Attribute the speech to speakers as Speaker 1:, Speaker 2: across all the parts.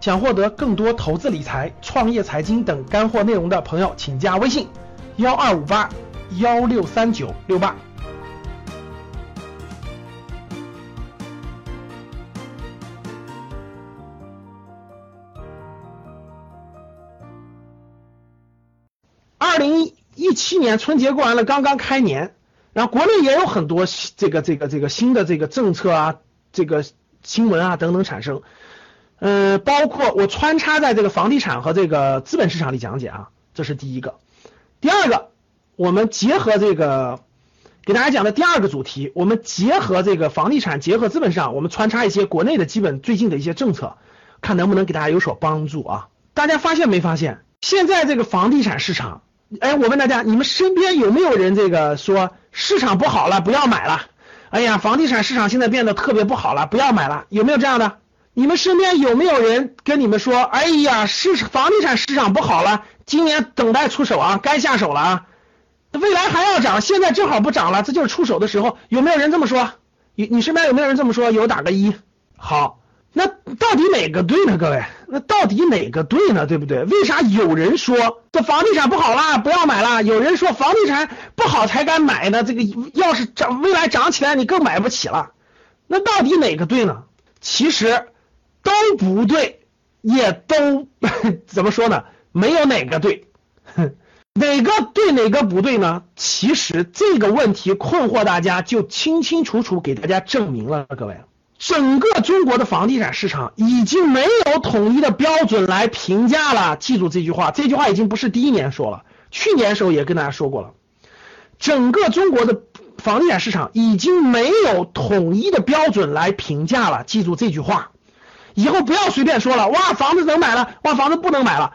Speaker 1: 想获得更多投资理财、创业财经等干货内容的朋友，请加微信幺二五八幺六三九六八。二零一七年春节过完了，刚刚开年，然后国内也有很多这个这个这个新的这个政策啊，这个新闻啊等等产生。嗯，包括我穿插在这个房地产和这个资本市场里讲解啊，这是第一个。第二个，我们结合这个给大家讲的第二个主题，我们结合这个房地产，结合资本市场，我们穿插一些国内的基本最近的一些政策，看能不能给大家有所帮助啊。大家发现没发现，现在这个房地产市场，哎，我问大家，你们身边有没有人这个说市场不好了，不要买了？哎呀，房地产市场现在变得特别不好了，不要买了，有没有这样的？你们身边有没有人跟你们说，哎呀，市房地产市场不好了，今年等待出手啊，该下手了啊，未来还要涨，现在正好不涨了，这就是出手的时候。有没有人这么说？你你身边有没有人这么说？有打个一。好，那到底哪个对呢？各位，那到底哪个对呢？对不对？为啥有人说这房地产不好啦，不要买了？有人说房地产不好才敢买呢？这个要是涨，未来涨起来你更买不起了。那到底哪个对呢？其实。都不对，也都 怎么说呢？没有哪个对，哪个对哪个不对呢？其实这个问题困惑大家，就清清楚楚给大家证明了。各位，整个中国的房地产市场已经没有统一的标准来评价了。记住这句话，这句话已经不是第一年说了，去年时候也跟大家说过了。整个中国的房地产市场已经没有统一的标准来评价了。记住这句话。以后不要随便说了，哇，房子能买了，哇，房子不能买了，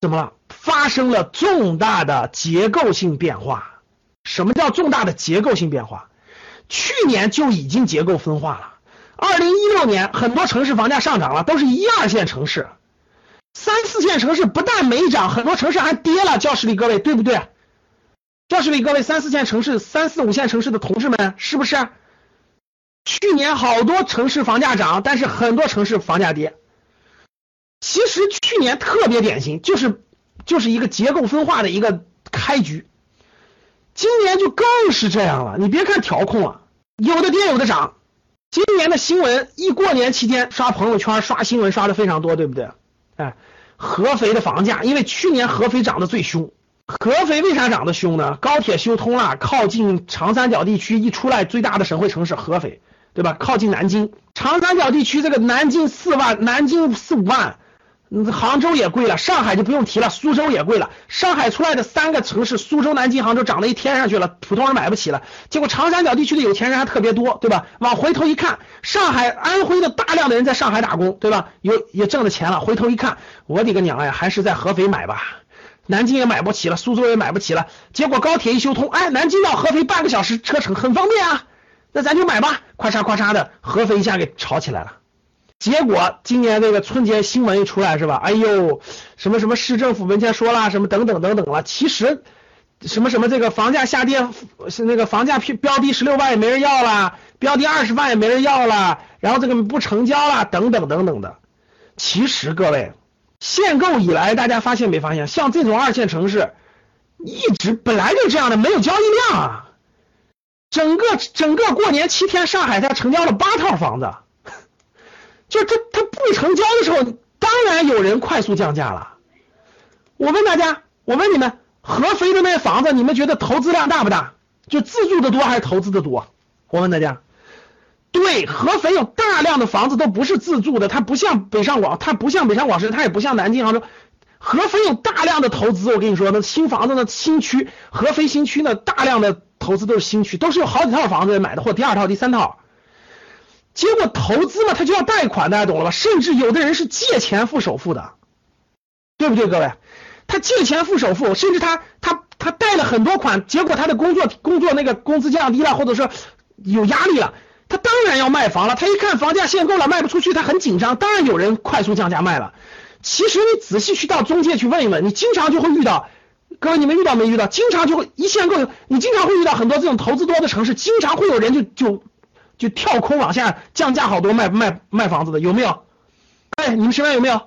Speaker 1: 怎么了？发生了重大的结构性变化。什么叫重大的结构性变化？去年就已经结构分化了。二零一六年很多城市房价上涨了，都是一二线城市，三四线城市不但没涨，很多城市还跌了。教室里各位对不对？教室里各位三四线城市、三四五线城市的同志们，是不是？去年好多城市房价涨，但是很多城市房价跌。其实去年特别典型，就是就是一个结构分化的一个开局。今年就更是这样了。你别看调控了，有的跌有的涨。今年的新闻一过年期间刷朋友圈刷新闻刷的非常多，对不对？哎，合肥的房价，因为去年合肥涨得最凶。合肥为啥涨得凶呢？高铁修通了，靠近长三角地区，一出来最大的省会城市合肥。对吧？靠近南京，长三角地区这个南京四万，南京四五万，杭州也贵了，上海就不用提了，苏州也贵了。上海出来的三个城市，苏州、南京、杭州涨到一天上去了，普通人买不起了。结果长三角地区的有钱人还特别多，对吧？往回头一看，上海、安徽的大量的人在上海打工，对吧？有也挣了钱了。回头一看，我的个娘呀，还是在合肥买吧，南京也买不起了，苏州也买不起了。结果高铁一修通，哎，南京到合肥半个小时车程，很方便啊。那咱就买吧，咔嚓咔嚓的，合肥一下给炒起来了。结果今年这个春节新闻一出来是吧？哎呦，什么什么市政府文件说了什么等等等等了。其实什么什么这个房价下跌是那个房价标标低十六万也没人要了，标低二十万也没人要了，然后这个不成交了等等等等的。其实各位限购以来，大家发现没发现，像这种二线城市一直本来就这样的，没有交易量啊。整个整个过年七天，上海才成交了八套房子，就这它不成交的时候，当然有人快速降价了。我问大家，我问你们，合肥的那些房子，你们觉得投资量大不大？就自住的多还是投资的多？我问大家，对，合肥有大量的房子都不是自住的，它不像北上广，它不像北上广深，它也不像南京、杭州，合肥有大量的投资。我跟你说，那新房子那新区，合肥新区呢，大量的。投资都是新区，都是有好几套房子买的，或第二套、第三套。结果投资嘛，他就要贷款，大家懂了吧？甚至有的人是借钱付首付的，对不对，各位？他借钱付首付，甚至他他他贷了很多款，结果他的工作工作那个工资降低了，或者说有压力了，他当然要卖房了。他一看房价限购了，卖不出去，他很紧张，当然有人快速降价卖了。其实你仔细去到中介去问一问，你经常就会遇到。各位，你们遇到没遇到？经常就会一限购，你经常会遇到很多这种投资多的城市，经常会有人就就就跳空往下降价好多卖卖卖房子的，有没有？哎，你们身边有没有？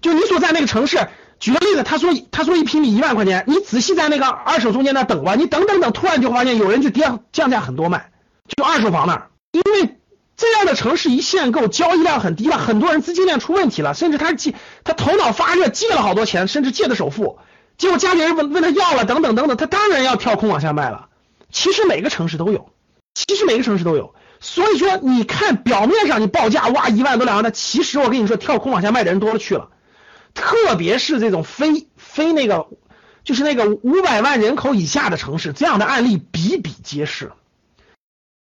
Speaker 1: 就你所在那个城市，举个例子，他说他说一平米一万块钱，你仔细在那个二手中间那等吧，你等等等，突然就发现有人就跌降价很多卖，就二手房那儿，因为这样的城市一限购，交易量很低了，很多人资金链出问题了，甚至他借他头脑发热借了好多钱，甚至借的首付，结果家里人问问他要了，等等等等，他当然要跳空往下卖了。其实每个城市都有，其实每个城市都有，所以说你看表面上你报价哇一万多两万的，其实我跟你说跳空往下卖的人多了去了。特别是这种非非那个，就是那个五百万人口以下的城市，这样的案例比比皆是。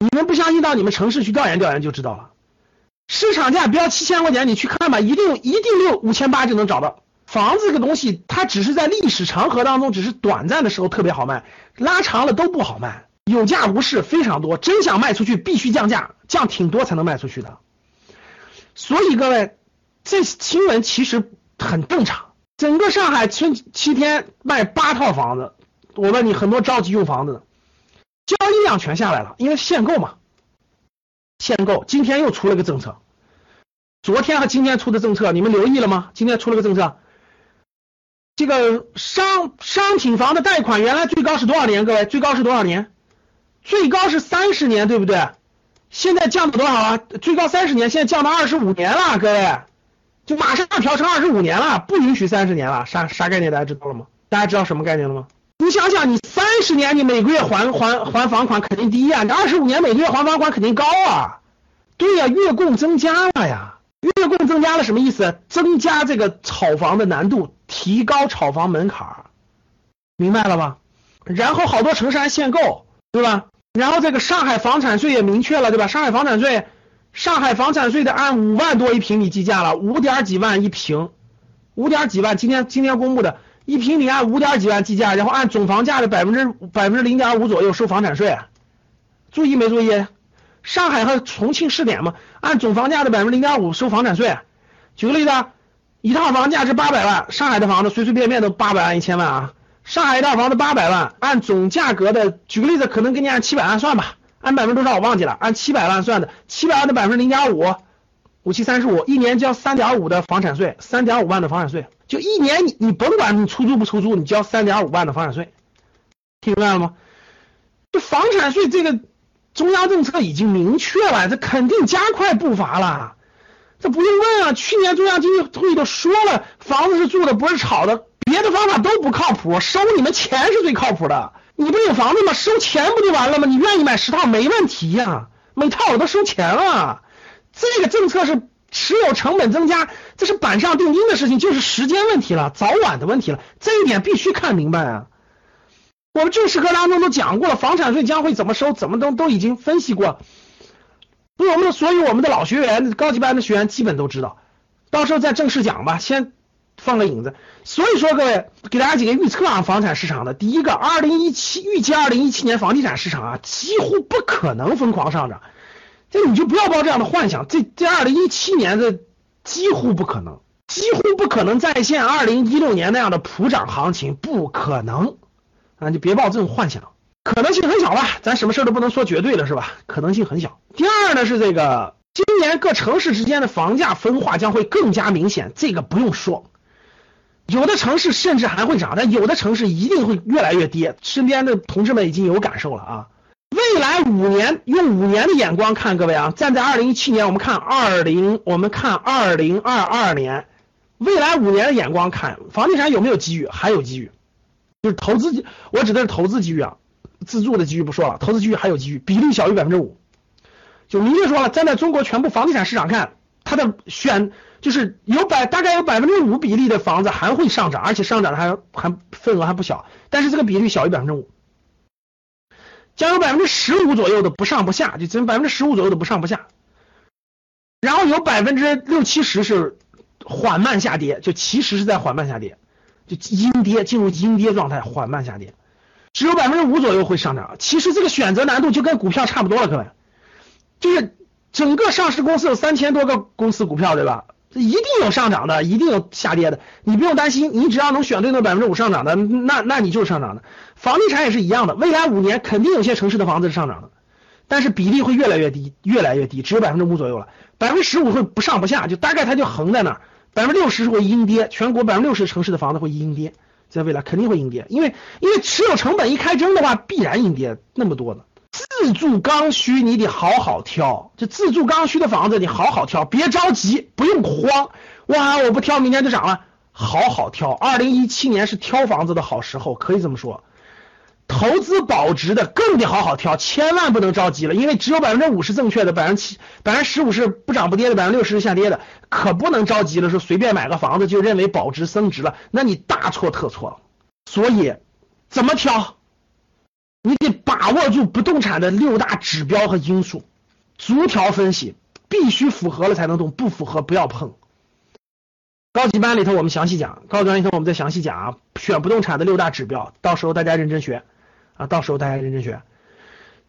Speaker 1: 你们不相信，到你们城市去调研调研就知道了。市场价标七千块钱，你去看吧，一定一定六五千八就能找到。房子这个东西，它只是在历史长河当中，只是短暂的时候特别好卖，拉长了都不好卖，有价无市非常多。真想卖出去，必须降价，降挺多才能卖出去的。所以各位，这新闻其实。很正常，整个上海春七天卖八套房子，我问你，很多着急用房子的，交易量全下来了，因为限购嘛，限购。今天又出了个政策，昨天和今天出的政策，你们留意了吗？今天出了个政策，这个商商品房的贷款原来最高是多少年？各位，最高是多少年？最高是三十年，对不对？现在降到多少了？最高三十年，现在降到二十五年了，各位。就马上要调成二十五年了，不允许三十年了，啥啥概念？大家知道了吗？大家知道什么概念了吗？你想想，你三十年你每个月还还还房款肯定低呀，你二十五年每个月还房款肯定高啊。对呀，月供增加了呀，月供增加了什么意思？增加这个炒房的难度，提高炒房门槛儿，明白了吧？然后好多城市还限购，对吧？然后这个上海房产税也明确了，对吧？上海房产税。上海房产税的按五万多一平米计价了，五点几万一平，五点几万，今天今天公布的一平米按五点几万计价，然后按总房价的百分之百分之零点五左右收房产税，注意没注意？上海和重庆试点嘛，按总房价的百分之零点五收房产税。举个例子，一套房价值八百万，上海的房子随随便便都八百万一千万啊，上海一套房子八百万，按总价格的，举个例子，可能给你按七百万算吧。按百分之多少我忘记了，按七百万算的，七百万的百分之零点五，五七三十五，一年交三点五的房产税，三点五万的房产税，就一年你你甭管你出租不出租，你交三点五万的房产税，听明白了吗？这房产税这个中央政策已经明确了，这肯定加快步伐了，这不用问啊，去年中央经济会议都说了，房子是住的不是炒的，别的方法都不靠谱，收你们钱是最靠谱的。你不有房子吗？收钱不就完了吗？你愿意买十套没问题呀，每套我都收钱了。这个政策是持有成本增加，这是板上钉钉的事情，就是时间问题了，早晚的问题了。这一点必须看明白啊。我们正式课当中都讲过了，房产税将会怎么收，怎么都都已经分析过。我们的所以我们的老学员、高级班的学员基本都知道，到时候再正式讲吧，先。放个影子，所以说各位给大家几个预测啊，房产市场的第一个，二零一七预计二零一七年房地产市场啊几乎不可能疯狂上涨，这你就不要抱这样的幻想，这这二零一七年的几乎不可能，几乎不可能再现二零一六年那样的普涨行情，不可能。啊，就别抱这种幻想，可能性很小吧，咱什么事都不能说绝对的是吧？可能性很小。第二呢是这个今年各城市之间的房价分化将会更加明显，这个不用说。有的城市甚至还会涨，但有的城市一定会越来越跌。身边的同志们已经有感受了啊！未来五年，用五年的眼光看，各位啊，站在二零一七年，我们看二零，我们看二零二二年，未来五年的眼光看，房地产有没有机遇？还有机遇，就是投资，我指的是投资机遇啊，自住的机遇不说了，投资机遇还有机遇，比例小于百分之五，就明确说了，站在中国全部房地产市场看，它的选。就是有百大概有百分之五比例的房子还会上涨，而且上涨的还还份额还不小，但是这个比例小于百分之五，将有百分之十五左右的不上不下，就只有百分之十五左右的不上不下，然后有百分之六七十是缓慢下跌，就其实是在缓慢下跌，就阴跌进入阴跌状态，缓慢下跌，只有百分之五左右会上涨。其实这个选择难度就跟股票差不多了，各位，就是整个上市公司有三千多个公司股票，对吧？一定有上涨的，一定有下跌的，你不用担心，你只要能选对那百分之五上涨的，那那你就是上涨的。房地产也是一样的，未来五年肯定有些城市的房子是上涨的，但是比例会越来越低，越来越低，只有百分之五左右了。百分之十五会不上不下，就大概它就横在那儿，百分之六十是会阴跌，全国百分之六十城市的房子会阴跌，在未来肯定会阴跌，因为因为持有成本一开征的话，必然阴跌那么多的。自住刚需你得好好挑，这自住刚需的房子你好好挑，别着急，不用慌。哇，我不挑，明天就涨了，好好挑。二零一七年是挑房子的好时候，可以这么说。投资保值的更得好好挑，千万不能着急了，因为只有百分之五是正确的，百分之七、百分之十五是不涨不跌的，百分之六十是下跌的，可不能着急了，说随便买个房子就认为保值升值了，那你大错特错了。所以怎么挑？你得把握住不动产的六大指标和因素，逐条分析，必须符合了才能动，不符合不要碰。高级班里头我们详细讲，高级班里头我们再详细讲啊，选不动产的六大指标，到时候大家认真学。啊，到时候大家认真学。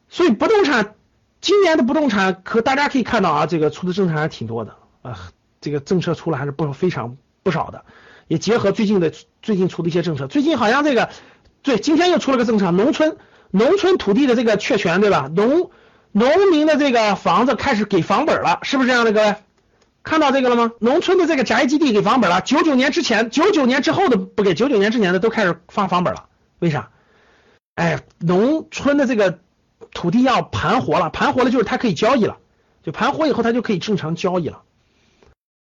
Speaker 1: 所以不动产今年的不动产，可大家可以看到啊，这个出的政策还是挺多的啊，这个政策出来还是不非常不少的。也结合最近的最近出的一些政策，最近好像这个对，今天又出了个政策，农村农村土地的这个确权，对吧？农农民的这个房子开始给房本了，是不是这样的？各位看到这个了吗？农村的这个宅基地给房本了，九九年之前、九九年之后的不给，九九年之前的都开始放房本了，为啥？哎，农村的这个土地要盘活了，盘活了就是它可以交易了，就盘活以后它就可以正常交易了。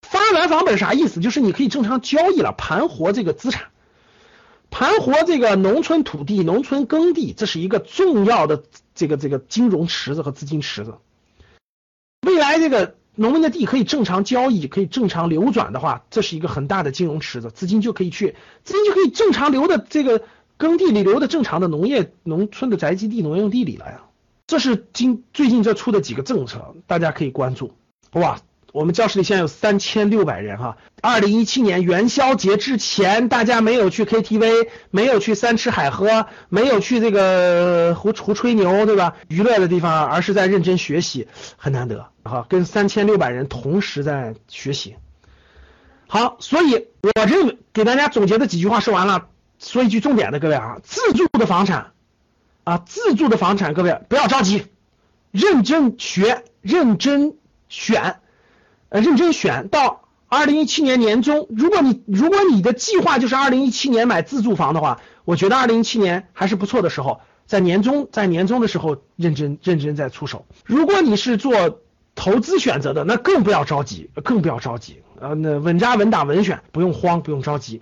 Speaker 1: 发完房本啥意思？就是你可以正常交易了，盘活这个资产，盘活这个农村土地、农村耕地，这是一个重要的这个这个金融池子和资金池子。未来这个农民的地可以正常交易，可以正常流转的话，这是一个很大的金融池子，资金就可以去，资金就可以正常流的这个。耕地里留的正常的农业农村的宅基地农用地里了呀，这是今最近这出的几个政策，大家可以关注。哇，我们教室里现在有三千六百人哈。二零一七年元宵节之前，大家没有去 KTV，没有去三吃海喝，没有去这个胡胡吹牛，对吧？娱乐的地方，而是在认真学习，很难得哈。跟三千六百人同时在学习。好，所以我认为给大家总结的几句话说完了。说一句重点的，各位啊，自住的房产啊，自住的房产，各位不要着急，认真学，认真选，呃，认真选到二零一七年年中，如果你如果你的计划就是二零一七年买自住房的话，我觉得二零一七年还是不错的时候，在年中在年终的时候认真认真再出手。如果你是做投资选择的，那更不要着急，更不要着急，呃，那稳扎稳打稳选，不用慌，不用着急。